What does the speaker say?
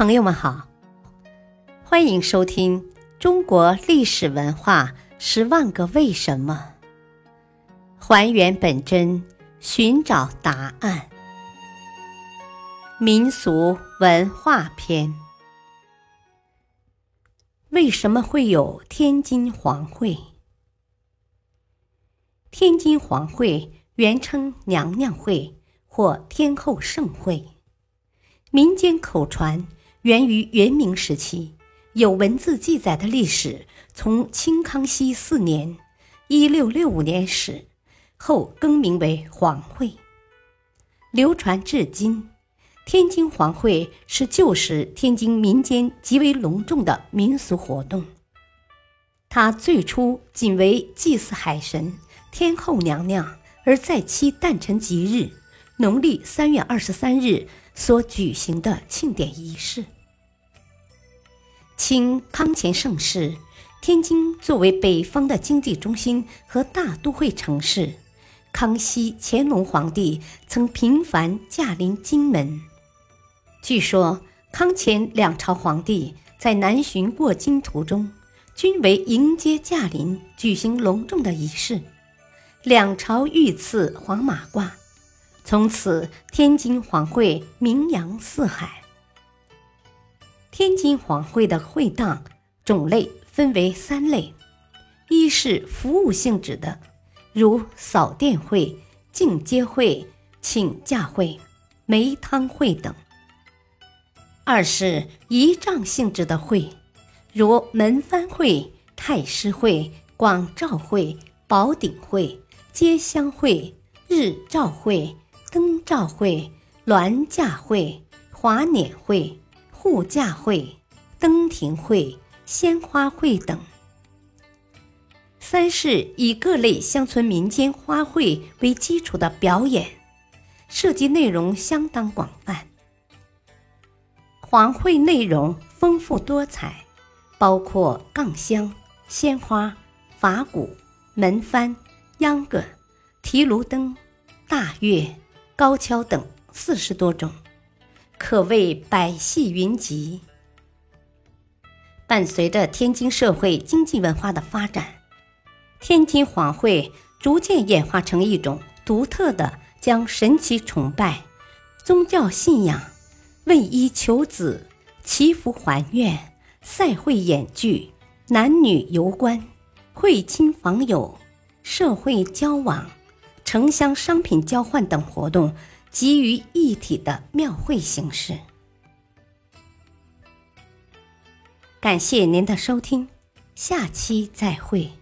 朋友们好，欢迎收听《中国历史文化十万个为什么》，还原本真，寻找答案。民俗文化篇：为什么会有天津皇会？天津皇会原称娘娘会或天后盛会，民间口传。源于元明时期，有文字记载的历史，从清康熙四年（一六六五年）始，后更名为皇会，流传至今。天津皇会是旧时天津民间极为隆重的民俗活动。它最初仅为祭祀海神天后娘娘，而在其诞辰吉日（农历三月二十三日）。所举行的庆典仪式。清康乾盛世，天津作为北方的经济中心和大都会城市，康熙、乾隆皇帝曾频繁驾临京门。据说，康乾两朝皇帝在南巡过京途中，均为迎接驾临，举行隆重的仪式，两朝御赐黄马褂。从此，天津皇会名扬四海。天津皇会的会当种类分为三类：一是服务性质的，如扫殿会、进阶会、请假会、梅汤会等；二是仪仗性质的会，如门幡会、太师会、广照会、宝鼎会、接香会、日照会。照会、銮驾会、华辇会、护驾会、登亭会、鲜花会等；三是以各类乡村民间花卉为基础的表演，涉及内容相当广泛。黄会内容丰富多彩，包括杠香、鲜花、法鼓、门幡、秧歌、提炉灯、大乐。高跷等四十多种，可谓百戏云集。伴随着天津社会经济文化的发展，天津皇会逐渐演化成一种独特的将神奇崇拜、宗教信仰、问医求子、祈福还愿、赛会演剧、男女游观、会亲访友、社会交往。城乡商品交换等活动集于一体的庙会形式。感谢您的收听，下期再会。